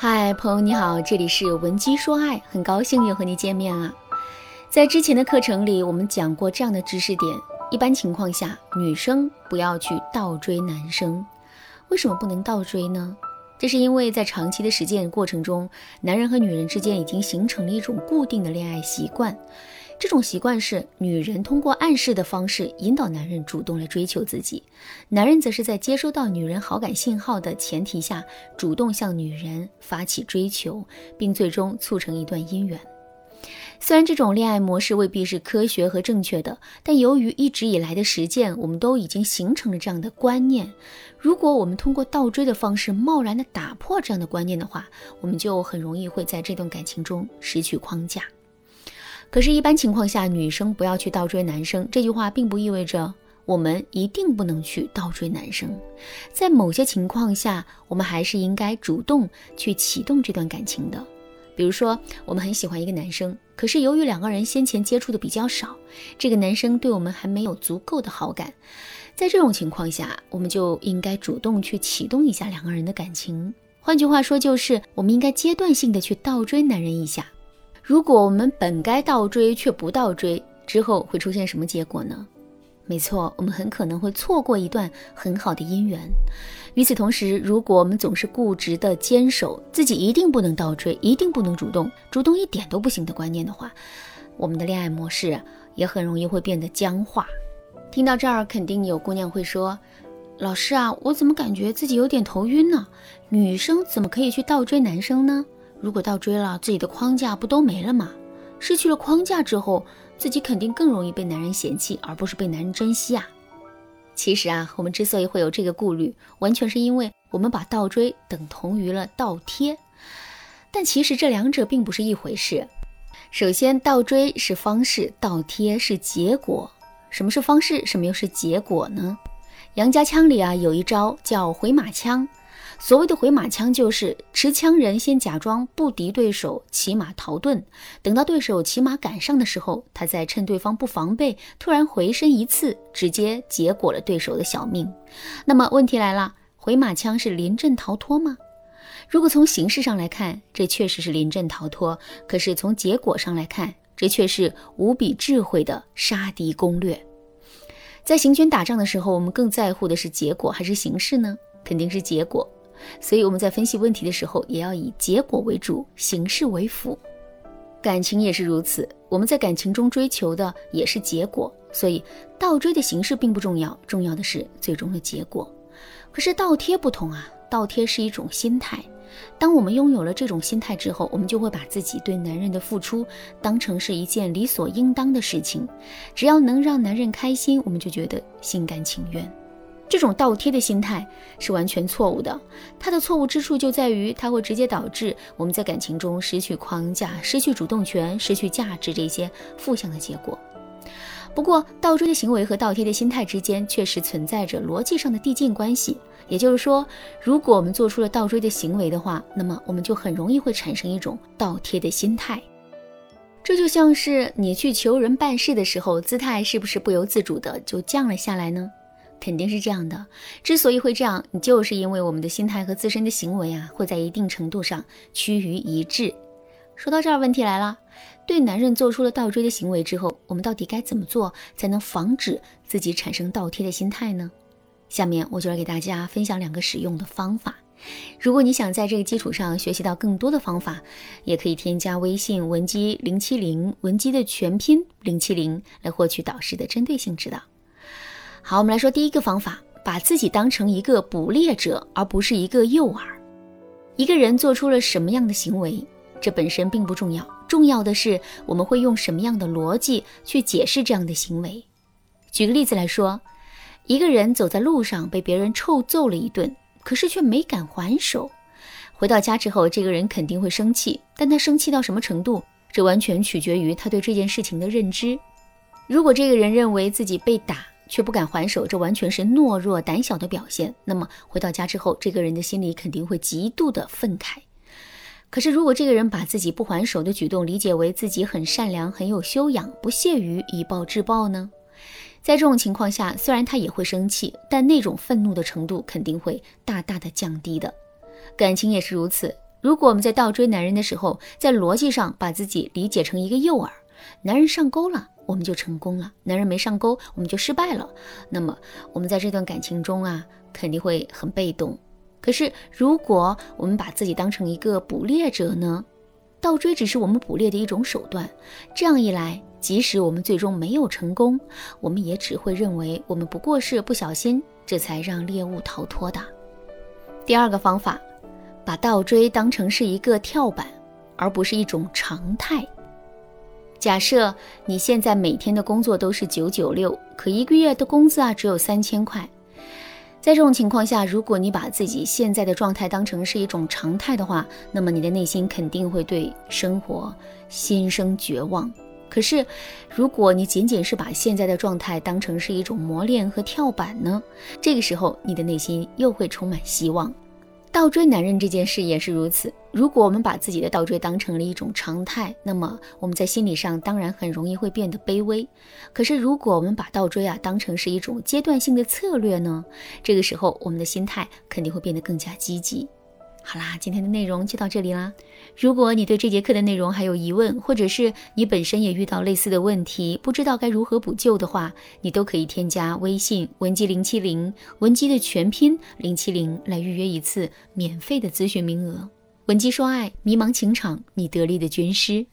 嗨，朋友你好，这里是文姬说爱，很高兴又和你见面了。在之前的课程里，我们讲过这样的知识点：一般情况下，女生不要去倒追男生。为什么不能倒追呢？这是因为在长期的实践过程中，男人和女人之间已经形成了一种固定的恋爱习惯。这种习惯是女人通过暗示的方式引导男人主动来追求自己，男人则是在接收到女人好感信号的前提下，主动向女人发起追求，并最终促成一段姻缘。虽然这种恋爱模式未必是科学和正确的，但由于一直以来的实践，我们都已经形成了这样的观念。如果我们通过倒追的方式贸然的打破这样的观念的话，我们就很容易会在这段感情中失去框架。可是，一般情况下，女生不要去倒追男生。这句话并不意味着我们一定不能去倒追男生。在某些情况下，我们还是应该主动去启动这段感情的。比如说，我们很喜欢一个男生，可是由于两个人先前接触的比较少，这个男生对我们还没有足够的好感。在这种情况下，我们就应该主动去启动一下两个人的感情。换句话说，就是我们应该阶段性的去倒追男人一下。如果我们本该倒追却不倒追，之后会出现什么结果呢？没错，我们很可能会错过一段很好的姻缘。与此同时，如果我们总是固执的坚守自己一定不能倒追、一定不能主动、主动一点都不行的观念的话，我们的恋爱模式也很容易会变得僵化。听到这儿，肯定有姑娘会说：“老师啊，我怎么感觉自己有点头晕呢？女生怎么可以去倒追男生呢？”如果倒追了，自己的框架不都没了吗？失去了框架之后，自己肯定更容易被男人嫌弃，而不是被男人珍惜啊。其实啊，我们之所以会有这个顾虑，完全是因为我们把倒追等同于了倒贴。但其实这两者并不是一回事。首先，倒追是方式，倒贴是结果。什么是方式？什么又是结果呢？杨家枪里啊有一招叫回马枪。所谓的回马枪，就是持枪人先假装不敌对手，骑马逃遁，等到对手骑马赶上的时候，他再趁对方不防备，突然回身一刺，直接结果了对手的小命。那么问题来了，回马枪是临阵逃脱吗？如果从形式上来看，这确实是临阵逃脱；可是从结果上来看，这却是无比智慧的杀敌攻略。在行军打仗的时候，我们更在乎的是结果还是形式呢？肯定是结果。所以我们在分析问题的时候，也要以结果为主，形式为辅。感情也是如此，我们在感情中追求的也是结果。所以倒追的形式并不重要，重要的是最终的结果。可是倒贴不同啊，倒贴是一种心态。当我们拥有了这种心态之后，我们就会把自己对男人的付出当成是一件理所应当的事情。只要能让男人开心，我们就觉得心甘情愿。这种倒贴的心态是完全错误的，它的错误之处就在于它会直接导致我们在感情中失去框架、失去主动权、失去价值这些负向的结果。不过，倒追的行为和倒贴的心态之间确实存在着逻辑上的递进关系。也就是说，如果我们做出了倒追的行为的话，那么我们就很容易会产生一种倒贴的心态。这就像是你去求人办事的时候，姿态是不是不由自主的就降了下来呢？肯定是这样的。之所以会这样，就是因为我们的心态和自身的行为啊，会在一定程度上趋于一致。说到这儿，问题来了：对男人做出了倒追的行为之后，我们到底该怎么做才能防止自己产生倒贴的心态呢？下面我就来给大家分享两个使用的方法。如果你想在这个基础上学习到更多的方法，也可以添加微信文姬零七零，文姬的全拼零七零，来获取导师的针对性指导。好，我们来说第一个方法，把自己当成一个捕猎者，而不是一个诱饵。一个人做出了什么样的行为，这本身并不重要，重要的是我们会用什么样的逻辑去解释这样的行为。举个例子来说，一个人走在路上被别人臭揍了一顿，可是却没敢还手。回到家之后，这个人肯定会生气，但他生气到什么程度，这完全取决于他对这件事情的认知。如果这个人认为自己被打，却不敢还手，这完全是懦弱胆小的表现。那么回到家之后，这个人的心里肯定会极度的愤慨。可是，如果这个人把自己不还手的举动理解为自己很善良、很有修养，不屑于以暴制暴呢？在这种情况下，虽然他也会生气，但那种愤怒的程度肯定会大大的降低的。感情也是如此。如果我们在倒追男人的时候，在逻辑上把自己理解成一个诱饵，男人上钩了，我们就成功了；男人没上钩，我们就失败了。那么我们在这段感情中啊，肯定会很被动。可是如果我们把自己当成一个捕猎者呢？倒追只是我们捕猎的一种手段。这样一来，即使我们最终没有成功，我们也只会认为我们不过是不小心，这才让猎物逃脱的。第二个方法。把倒追当成是一个跳板，而不是一种常态。假设你现在每天的工作都是九九六，可一个月的工资啊只有三千块。在这种情况下，如果你把自己现在的状态当成是一种常态的话，那么你的内心肯定会对生活心生绝望。可是，如果你仅仅是把现在的状态当成是一种磨练和跳板呢？这个时候，你的内心又会充满希望。倒追男人这件事也是如此。如果我们把自己的倒追当成了一种常态，那么我们在心理上当然很容易会变得卑微。可是，如果我们把倒追啊当成是一种阶段性的策略呢？这个时候，我们的心态肯定会变得更加积极。好啦，今天的内容就到这里啦。如果你对这节课的内容还有疑问，或者是你本身也遇到类似的问题，不知道该如何补救的话，你都可以添加微信文姬零七零，文姬的全拼零七零来预约一次免费的咨询名额。文姬说爱，迷茫情场，你得力的军师。